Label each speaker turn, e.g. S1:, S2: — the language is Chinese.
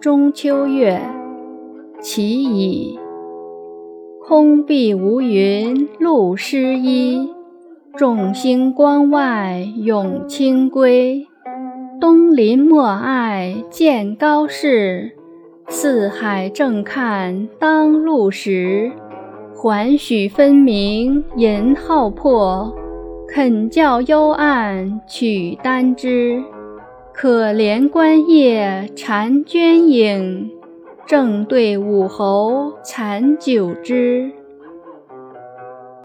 S1: 中秋月，其乙。空碧无云露湿衣，众星光外永清归。东林莫爱见高士，四海正看当路时。环许分明银浩破，肯教幽暗取丹枝。可怜观叶婵娟影，正对武侯残酒枝。